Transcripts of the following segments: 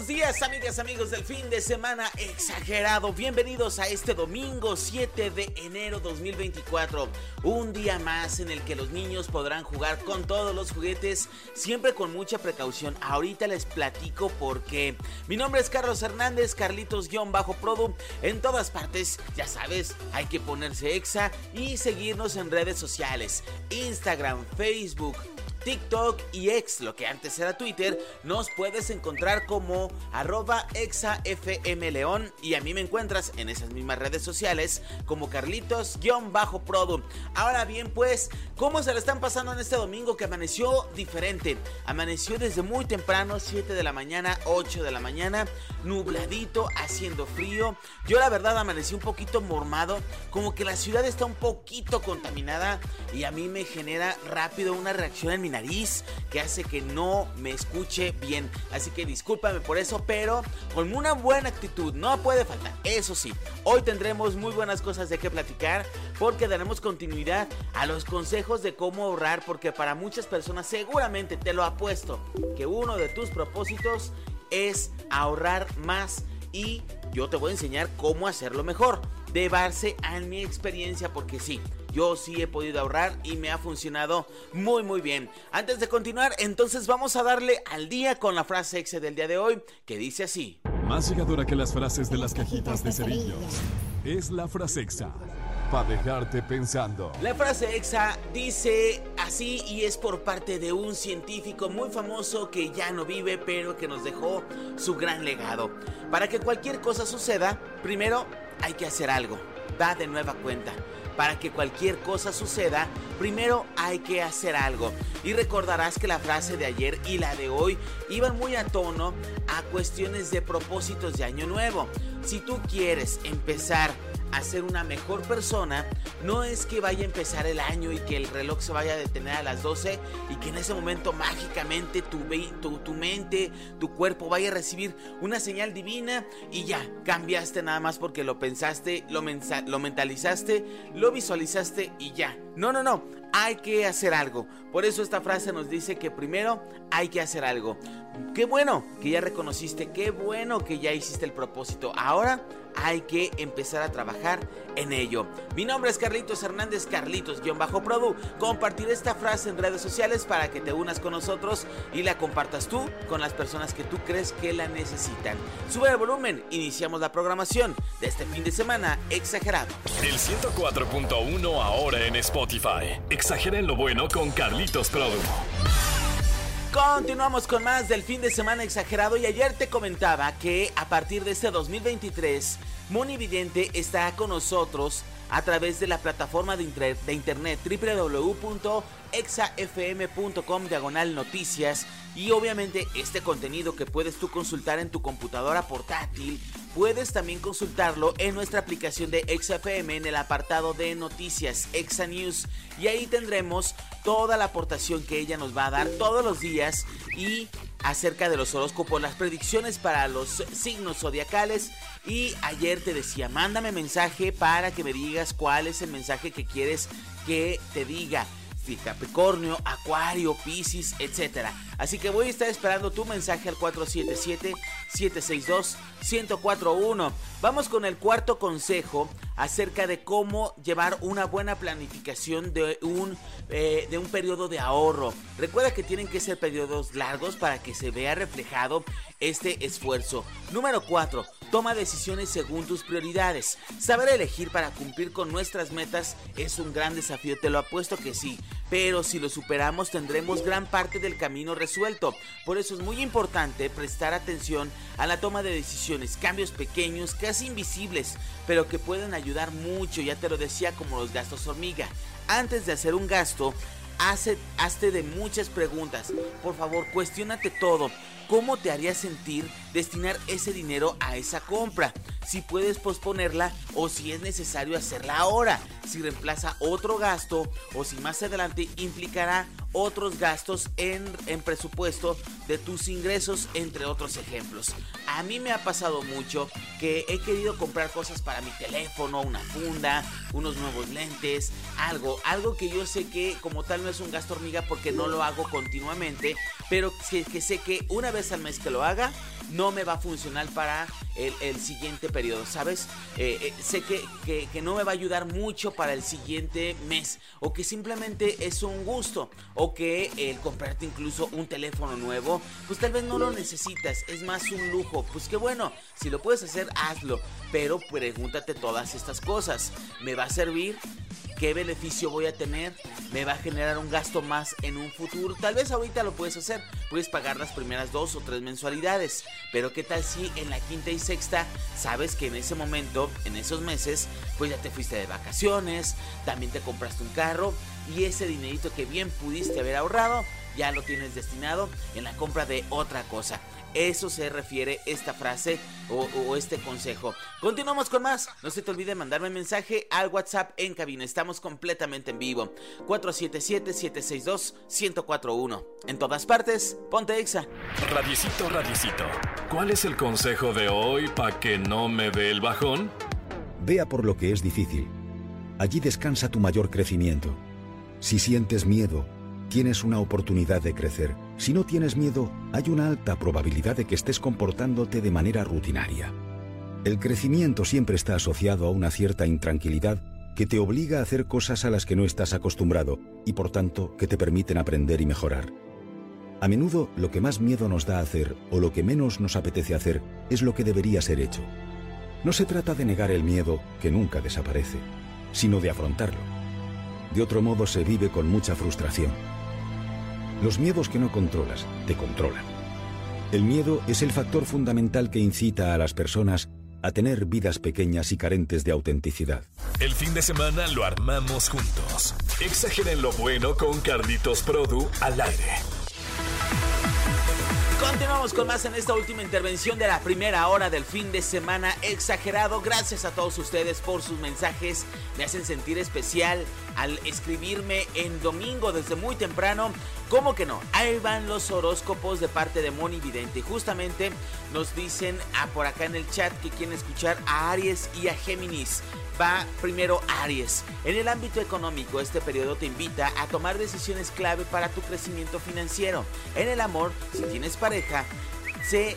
Buenos días, amigas, amigos del fin de semana exagerado. Bienvenidos a este domingo 7 de enero 2024. Un día más en el que los niños podrán jugar con todos los juguetes, siempre con mucha precaución. Ahorita les platico por qué. Mi nombre es Carlos Hernández, Carlitos-Produ. En todas partes, ya sabes, hay que ponerse exa y seguirnos en redes sociales: Instagram, Facebook. TikTok y X, lo que antes era Twitter, nos puedes encontrar como arroba exafmleón y a mí me encuentras en esas mismas redes sociales como Carlitos-Produ. Ahora bien, pues, ¿cómo se le están pasando en este domingo que amaneció diferente? Amaneció desde muy temprano, 7 de la mañana, 8 de la mañana, nubladito, haciendo frío. Yo la verdad amanecí un poquito mormado, como que la ciudad está un poquito contaminada y a mí me genera rápido una reacción en mi nariz que hace que no me escuche bien. Así que discúlpame por eso, pero con una buena actitud, no puede faltar. Eso sí, hoy tendremos muy buenas cosas de qué platicar porque daremos continuidad a los consejos de cómo ahorrar porque para muchas personas seguramente te lo apuesto que uno de tus propósitos es ahorrar más y yo te voy a enseñar cómo hacerlo mejor. De base a mi experiencia porque sí, yo sí he podido ahorrar y me ha funcionado muy muy bien. Antes de continuar, entonces vamos a darle al día con la frase exe del día de hoy que dice así. Más llegadora que las frases de las cajitas de cerillos es la frase exa para dejarte pensando. La frase exa dice así y es por parte de un científico muy famoso que ya no vive pero que nos dejó su gran legado. Para que cualquier cosa suceda, primero hay que hacer algo. Da de nueva cuenta. Para que cualquier cosa suceda, primero hay que hacer algo. Y recordarás que la frase de ayer y la de hoy iban muy a tono a cuestiones de propósitos de año nuevo. Si tú quieres empezar a ser una mejor persona, no es que vaya a empezar el año y que el reloj se vaya a detener a las 12 y que en ese momento mágicamente tu, tu, tu mente, tu cuerpo vaya a recibir una señal divina y ya, cambiaste nada más porque lo pensaste, lo, lo mentalizaste, lo visualizaste y ya. No, no, no, hay que hacer algo. Por eso esta frase nos dice que primero hay que hacer algo. Qué bueno que ya reconociste, qué bueno que ya hiciste el propósito. Ahora hay que empezar a trabajar en ello. Mi nombre es Carlitos Hernández, Carlitos-Produ. Compartir esta frase en redes sociales para que te unas con nosotros y la compartas tú con las personas que tú crees que la necesitan. Sube el volumen, iniciamos la programación de este fin de semana exagerado. El 104.1 ahora en Spotify. Exagera en lo bueno con Carlitos Produ. Continuamos con más del fin de semana exagerado y ayer te comentaba que a partir de este 2023 Moni Vidente está con nosotros a través de la plataforma de, internet www.exafm.com diagonal noticias y obviamente este contenido que puedes tú consultar en tu computadora portátil Puedes también consultarlo en nuestra aplicación de XFM en el apartado de noticias Exa News y ahí tendremos toda la aportación que ella nos va a dar todos los días y acerca de los horóscopos, las predicciones para los signos zodiacales y ayer te decía, mándame mensaje para que me digas cuál es el mensaje que quieres que te diga. Capricornio, Acuario, Piscis, etc. Así que voy a estar esperando tu mensaje al 477-762-1041. Vamos con el cuarto consejo acerca de cómo llevar una buena planificación de un, eh, de un periodo de ahorro. Recuerda que tienen que ser periodos largos para que se vea reflejado este esfuerzo. Número 4. Toma decisiones según tus prioridades. Saber elegir para cumplir con nuestras metas es un gran desafío, te lo apuesto que sí. Pero si lo superamos tendremos gran parte del camino resuelto. Por eso es muy importante prestar atención a la toma de decisiones, cambios pequeños, casi invisibles, pero que pueden ayudar mucho, ya te lo decía, como los gastos hormiga. Antes de hacer un gasto, hazte de muchas preguntas. Por favor, cuestionate todo. Cómo te haría sentir destinar ese dinero a esa compra, si puedes posponerla o si es necesario hacerla ahora, si reemplaza otro gasto o si más adelante implicará otros gastos en, en, presupuesto de tus ingresos, entre otros ejemplos. A mí me ha pasado mucho que he querido comprar cosas para mi teléfono, una funda, unos nuevos lentes, algo, algo que yo sé que como tal no es un gasto hormiga porque no lo hago continuamente, pero que, sé que una vez al mes que lo haga, no me va a funcionar para el, siguiente periodo, ¿sabes? Eh, eh, sé que, que, no me va a ayudar mucho para el siguiente mes o que simplemente es un gusto o que el comprarte incluso un teléfono nuevo, pues tal vez no lo necesitas, es más un lujo, pues qué bueno, si lo puedes hacer, hazlo, pero pregúntate todas estas cosas, ¿me va a servir? ¿Qué beneficio voy a tener? ¿Me va a generar un gasto más en un futuro? Tal vez ahorita lo puedes hacer. Puedes pagar las primeras dos o tres mensualidades. Pero ¿qué tal si en la quinta y sexta sabes que en ese momento, en esos meses, pues ya te fuiste de vacaciones, también te compraste un carro y ese dinerito que bien pudiste haber ahorrado, ya lo tienes destinado en la compra de otra cosa. Eso se refiere esta frase o, este consejo. Continuamos con más. No se te olvide mandarme mensaje al WhatsApp en cabina. Estamos completamente en vivo. 477-762-1041. En todas partes, ponte exa. Radicito, radicito. ¿Cuál es el consejo de hoy para que no me dé el bajón? Vea por lo que es difícil. Allí descansa tu mayor crecimiento. Si sientes miedo, tienes una oportunidad de crecer. Si no tienes miedo, hay una alta probabilidad de que estés comportándote de manera rutinaria. El crecimiento siempre está asociado a una cierta intranquilidad que te obliga a hacer cosas a las que no estás acostumbrado y por tanto que te permiten aprender y mejorar. A menudo lo que más miedo nos da a hacer o lo que menos nos apetece hacer es lo que debería ser hecho. No se trata de negar el miedo, que nunca desaparece, sino de afrontarlo. De otro modo se vive con mucha frustración. Los miedos que no controlas te controlan. El miedo es el factor fundamental que incita a las personas a tener vidas pequeñas y carentes de autenticidad. El fin de semana lo armamos juntos. Exageren lo bueno con Carlitos Produ al aire. Continuamos con más en esta última intervención de la primera hora del fin de semana exagerado. Gracias a todos ustedes por sus mensajes. Me hacen sentir especial al escribirme en domingo desde muy temprano. ¿Cómo que no? Ahí van los horóscopos de parte de Moni Vidente. Y justamente nos dicen a por acá en el chat que quieren escuchar a Aries y a Géminis va primero Aries. En el ámbito económico, este periodo te invita a tomar decisiones clave para tu crecimiento financiero. En el amor, si tienes pareja, se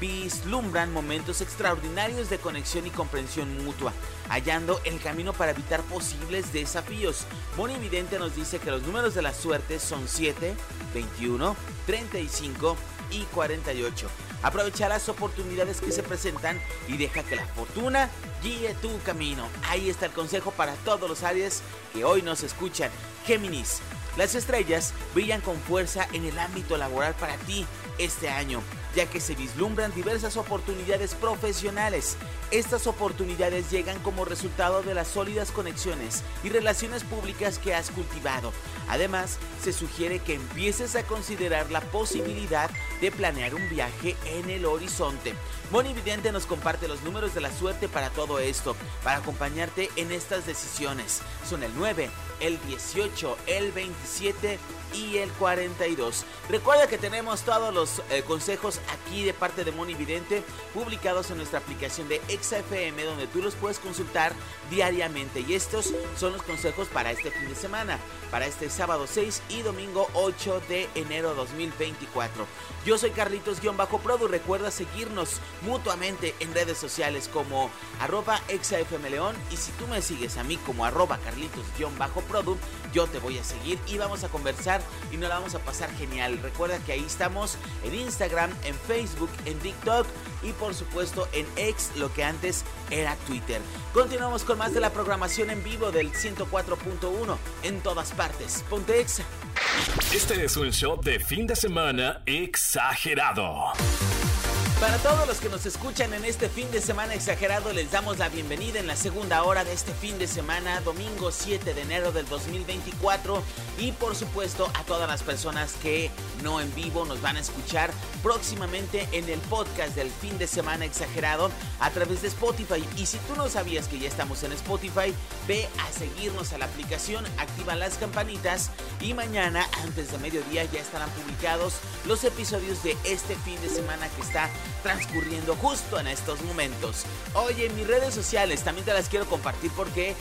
vislumbran momentos extraordinarios de conexión y comprensión mutua, hallando el camino para evitar posibles desafíos. Moni Evidente nos dice que los números de la suerte son 7, 21, 35 y 48. Aprovecha las oportunidades que se presentan y deja que la fortuna guíe tu camino. Ahí está el consejo para todos los Aries que hoy nos escuchan. Géminis, las estrellas brillan con fuerza en el ámbito laboral para ti este año ya que se vislumbran diversas oportunidades profesionales. Estas oportunidades llegan como resultado de las sólidas conexiones y relaciones públicas que has cultivado. Además, se sugiere que empieces a considerar la posibilidad de planear un viaje en el horizonte. Moni Vidente nos comparte los números de la suerte para todo esto, para acompañarte en estas decisiones. Son el 9, el 18, el 27 y el 42. Recuerda que tenemos todos los eh, consejos aquí de parte de Moni Vidente publicados en nuestra aplicación de XFM donde tú los puedes consultar diariamente y estos son los consejos para este fin de semana, para este sábado 6 y domingo 8 de enero 2024. Yo soy Carlitos-Produ, recuerda seguirnos mutuamente en redes sociales como arroba exafmleón y si tú me sigues a mí como arroba Carlitos-Produ, yo te voy a seguir y vamos a conversar y nos la vamos a pasar genial. Recuerda que ahí estamos en Instagram, Facebook, en TikTok y por supuesto en X, lo que antes era Twitter. Continuamos con más de la programación en vivo del 104.1 en todas partes. Ponte Exa. Este es un show de fin de semana exagerado. Para todos los que nos escuchan en este fin de semana exagerado, les damos la bienvenida en la segunda hora de este fin de semana, domingo 7 de enero del 2024. Y por supuesto a todas las personas que no en vivo nos van a escuchar próximamente en el podcast del fin de semana exagerado a través de Spotify. Y si tú no sabías que ya estamos en Spotify, ve a seguirnos a la aplicación, activa las campanitas y mañana antes de mediodía ya estarán publicados los episodios de este fin de semana que está transcurriendo justo en estos momentos. Oye, mis redes sociales también te las quiero compartir porque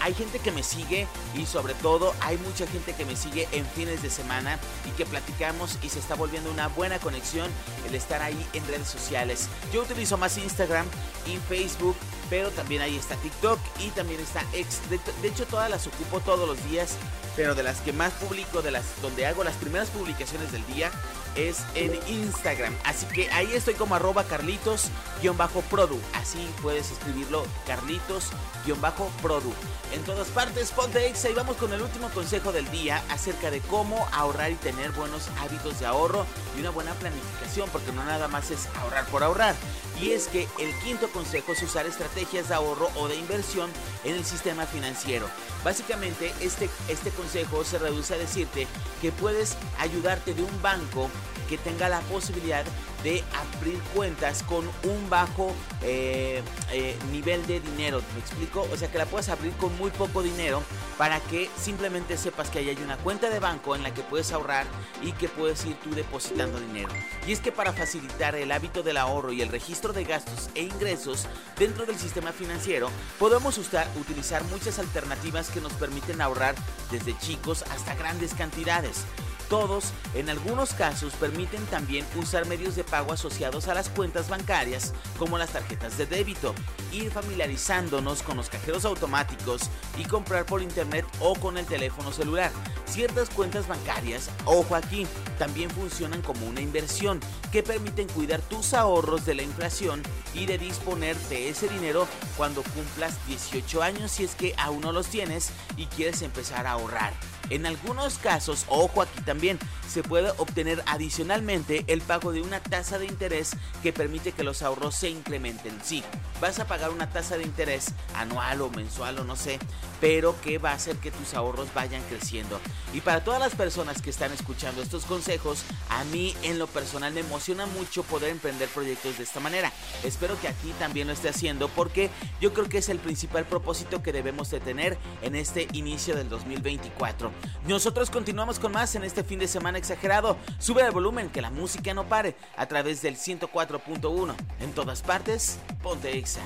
hay gente que me sigue y sobre todo hay mucha gente que me sigue en fines de semana y que platicamos y se está volviendo una buena conexión el estar ahí en redes sociales. Yo utilizo más Instagram y Facebook pero también ahí está TikTok y también está X. De, hecho, todas las ocupo todos los días, pero de las que más publico, de las donde hago las primeras publicaciones del día, es en Instagram. Así que ahí estoy como arroba carlitos-produ. Así puedes escribirlo carlitos-produ. En todas partes, ponte X y vamos con el último consejo del día acerca de cómo ahorrar y tener buenos hábitos de ahorro y una buena planificación, porque no nada más es ahorrar por ahorrar. Y es que el quinto consejo es usar estrategias de ahorro o de inversión en el sistema financiero. Básicamente este, este consejo se reduce a decirte que puedes ayudarte de un banco que tenga la posibilidad de abrir cuentas con un bajo eh, eh, nivel de dinero. ¿Me explico? O sea, que la puedes abrir con muy poco dinero para que simplemente sepas que ahí hay una cuenta de banco en la que puedes ahorrar y que puedes ir tú depositando dinero. Y es que para facilitar el hábito del ahorro y el registro de gastos e ingresos dentro del sistema financiero, podemos usar, utilizar muchas alternativas que nos permiten ahorrar desde chicos hasta grandes cantidades. Todos, en algunos casos, permiten también usar medios de pago asociados a las cuentas bancarias, como las tarjetas de débito, ir familiarizándonos con los cajeros automáticos y comprar por internet o con el teléfono celular. Ciertas cuentas bancarias, ojo aquí, también funcionan como una inversión que permiten cuidar tus ahorros de la inflación y de disponer de ese dinero cuando cumplas 18 años si es que aún no los tienes y quieres empezar a ahorrar. En algunos casos, ojo aquí también, se puede obtener adicionalmente el pago de una tasa de interés que permite que los ahorros se incrementen. Sí, vas a pagar una tasa de interés anual o mensual o no sé, pero que va a hacer que tus ahorros vayan creciendo. Y para todas las personas que están escuchando estos consejos, a mí en lo personal me emociona mucho poder emprender proyectos de esta manera. Espero que aquí también lo esté haciendo porque yo creo que es el principal propósito que debemos de tener en este inicio del 2024. Nosotros continuamos con más en este fin de semana exagerado. Sube el volumen, que la música no pare a través del 104.1. En todas partes, ponte Exa.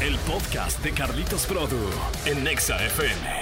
El podcast de Carlitos Produ en Nexa FM.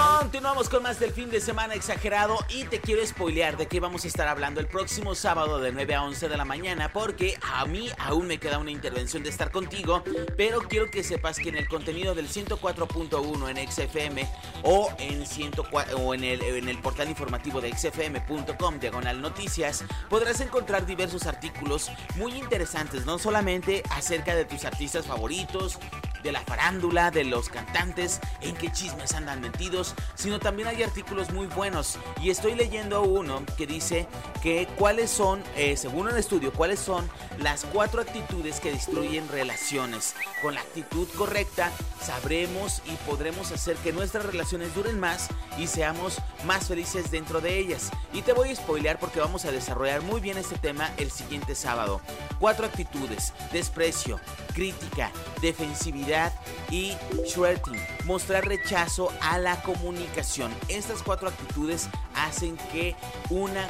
Continuamos con más del fin de semana exagerado y te quiero spoilear de qué vamos a estar hablando el próximo sábado de 9 a 11 de la mañana porque a mí aún me queda una intervención de estar contigo, pero quiero que sepas que en el contenido del 104.1 en XFM o en, 104, o en, el, en el portal informativo de xfm.com diagonal noticias podrás encontrar diversos artículos muy interesantes, no solamente acerca de tus artistas favoritos, de la farándula, de los cantantes, en qué chismes andan metidos, sino también hay artículos muy buenos. Y estoy leyendo uno que dice que cuáles son, eh, según un estudio, cuáles son las cuatro actitudes que destruyen relaciones. Con la actitud correcta sabremos y podremos hacer que nuestras relaciones duren más y seamos más felices dentro de ellas. Y te voy a spoilear porque vamos a desarrollar muy bien este tema el siguiente sábado. Cuatro actitudes, desprecio, crítica, defensividad y shredding, mostrar rechazo a la comunicación. Estas cuatro actitudes hacen que una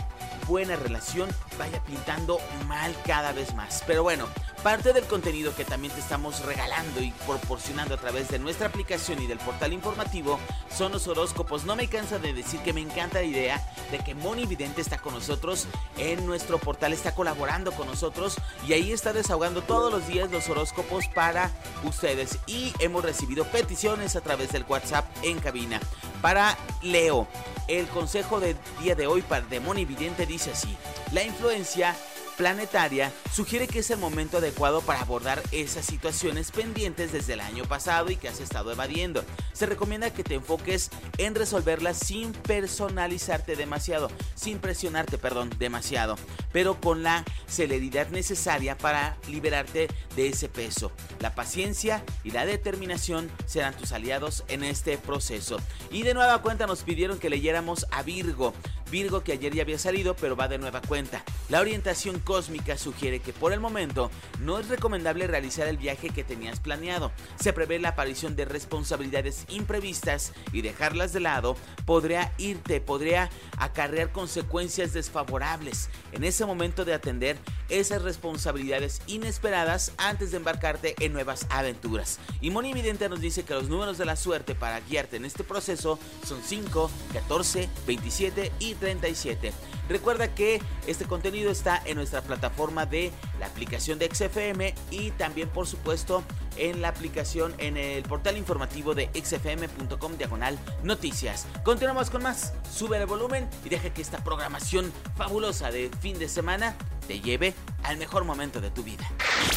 buena relación vaya pintando mal cada vez más. Pero bueno, parte del contenido que también te estamos regalando y proporcionando a través de nuestra aplicación y del portal informativo son los horóscopos. No me cansa de decir que me encanta la idea de que Moni Vidente está con nosotros en nuestro portal, está colaborando con nosotros y ahí está desahogando todos los días los horóscopos para ustedes. Y hemos recibido peticiones a través del WhatsApp en cabina. Para Leo, el consejo del día de hoy para Demon Vidente dice así: La influencia planetaria sugiere que es el momento adecuado para abordar esas situaciones pendientes desde el año pasado y que has estado evadiendo. Se recomienda que te enfoques en resolverlas sin personalizarte demasiado, sin presionarte, perdón, demasiado, pero con la celeridad necesaria para liberarte de ese peso. La paciencia y la determinación serán tus aliados en este proceso. Y de nueva cuenta nos pidieron que leyéramos a Virgo. Virgo que ayer ya había salido, pero va de nueva cuenta. La orientación cósmica sugiere que por el momento no es recomendable realizar el viaje que tenías planeado. Se prevé la aparición de responsabilidades imprevistas y dejarlas de lado podría irte, podría acarrear consecuencias desfavorables. En ese momento de atender esas responsabilidades inesperadas antes de embarcarte en nuevas aventuras. Y Moni Vidente nos dice que los números de la suerte para guiarte en este proceso son 5, 14, 27 y 37. Recuerda que este contenido está en nuestra plataforma de la aplicación de XFM y también por supuesto en la aplicación en el portal informativo de xfm.com diagonal noticias. Continuamos con más. Sube el volumen y deja que esta programación fabulosa de fin de semana te lleve al mejor momento de tu vida.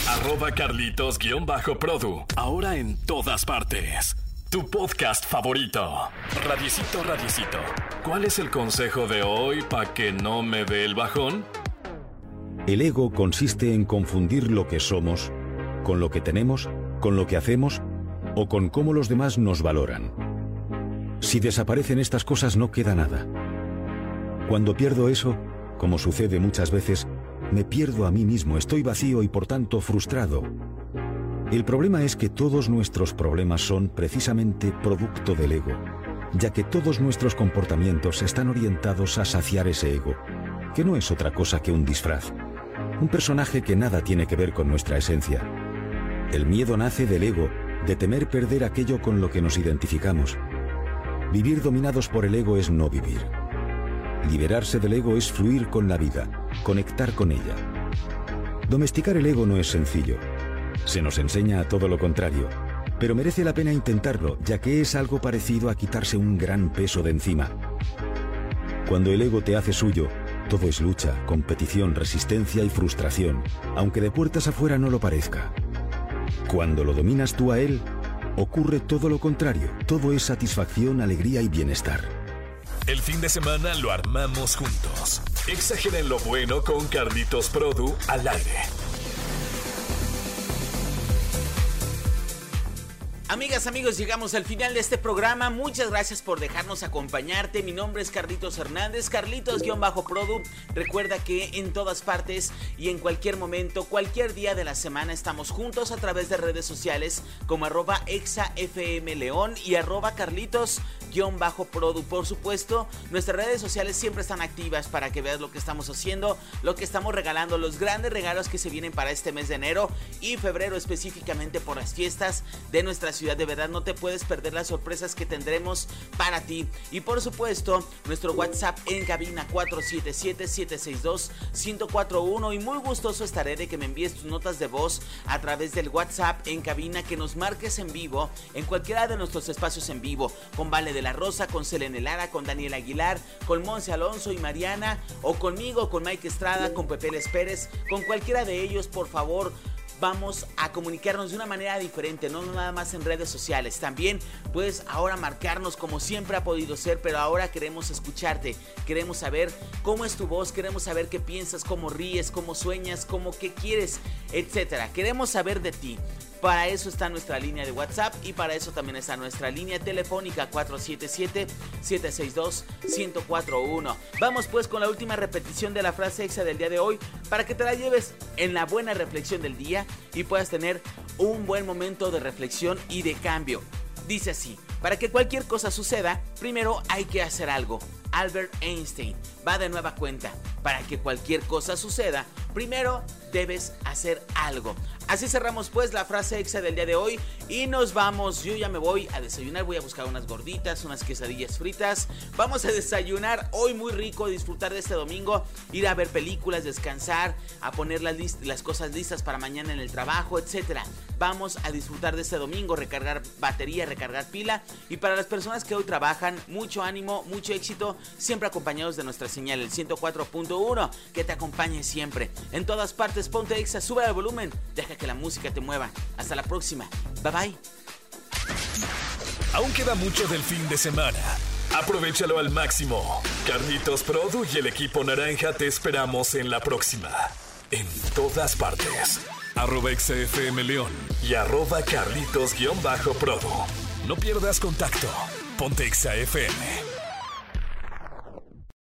Arroba Carlitos-Produ. Ahora en todas partes. Tu podcast favorito. Radicito, radicito. ¿Cuál es el consejo de hoy para que no me dé el bajón? El ego consiste en confundir lo que somos con lo que tenemos, con lo que hacemos o con cómo los demás nos valoran. Si desaparecen estas cosas no queda nada. Cuando pierdo eso, como sucede muchas veces, me pierdo a mí mismo, estoy vacío y por tanto frustrado. El problema es que todos nuestros problemas son precisamente producto del ego, ya que todos nuestros comportamientos están orientados a saciar ese ego, que no es otra cosa que un disfraz, un personaje que nada tiene que ver con nuestra esencia. El miedo nace del ego, de temer perder aquello con lo que nos identificamos. Vivir dominados por el ego es no vivir. Liberarse del ego es fluir con la vida, conectar con ella. Domesticar el ego no es sencillo. Se nos enseña a todo lo contrario, pero merece la pena intentarlo, ya que es algo parecido a quitarse un gran peso de encima. Cuando el ego te hace suyo, todo es lucha, competición, resistencia y frustración, aunque de puertas afuera no lo parezca. Cuando lo dominas tú a él, ocurre todo lo contrario, todo es satisfacción, alegría y bienestar. El fin de semana lo armamos juntos. Exageren lo bueno con Carlitos Produ al aire. Amigas, amigos, llegamos al final de este programa. Muchas gracias por dejarnos acompañarte. Mi nombre es Carlitos Hernández, Carlitos-Produ. Recuerda que en todas partes y en cualquier momento, cualquier día de la semana, estamos juntos a través de redes sociales como arroba exafmleón y arroba Carlitos-Produ. Por supuesto, nuestras redes sociales siempre están activas para que veas lo que estamos haciendo, lo que estamos regalando, los grandes regalos que se vienen para este mes de enero y febrero específicamente por las fiestas de nuestra ciudad de verdad no te puedes perder las sorpresas que tendremos para ti. Y por supuesto, nuestro WhatsApp en cabina 477-762-1041. Y muy gustoso estaré de que me envíes tus notas de voz a través del WhatsApp en cabina, que nos marques en vivo en cualquiera de nuestros espacios en vivo. Con Vale de la Rosa, con Selene Lara, con Daniel Aguilar, con Monse Alonso y Mariana, o conmigo, con Mike Estrada, con Pepe Les Pérez, con cualquiera de ellos, por favor vamos a comunicarnos de una manera diferente, no nada más en redes sociales. También puedes ahora marcarnos como siempre ha podido ser, pero ahora queremos escucharte, queremos saber cómo es tu voz, queremos saber qué piensas, cómo ríes, cómo sueñas, cómo qué quieres, etcétera. Queremos saber de ti. Para eso está nuestra línea de WhatsApp y para eso también está nuestra línea telefónica 477-762-1041. Vamos pues con la última repetición de la frase exa del día de hoy para que te la lleves en la buena reflexión del día y puedas tener un buen momento de reflexión y de cambio. Dice así, para que cualquier cosa suceda, primero hay que hacer algo. Albert Einstein va de nueva cuenta. Para que cualquier cosa suceda, primero debes hacer algo. Así cerramos pues la frase exa del día de hoy y nos vamos. Yo ya me voy a desayunar, voy a buscar unas gorditas, unas quesadillas fritas. Vamos a desayunar hoy muy rico, disfrutar de este domingo, ir a ver películas, descansar, a poner las, las cosas listas para mañana en el trabajo, etc. Vamos a disfrutar de este domingo, recargar batería, recargar pila y para las personas que hoy trabajan, mucho ánimo, mucho éxito, siempre acompañados de nuestra señal, el 104.1, que te acompañe siempre. En todas partes, ponte Exa, sube el volumen, deja que la música te mueva. Hasta la próxima. Bye bye. Aún queda mucho del fin de semana. Aprovechalo al máximo. Carlitos Produ y el equipo naranja te esperamos en la próxima. En todas partes. Arroba XFM León y arroba Carlitos-Produ. No pierdas contacto. Ponte XFM.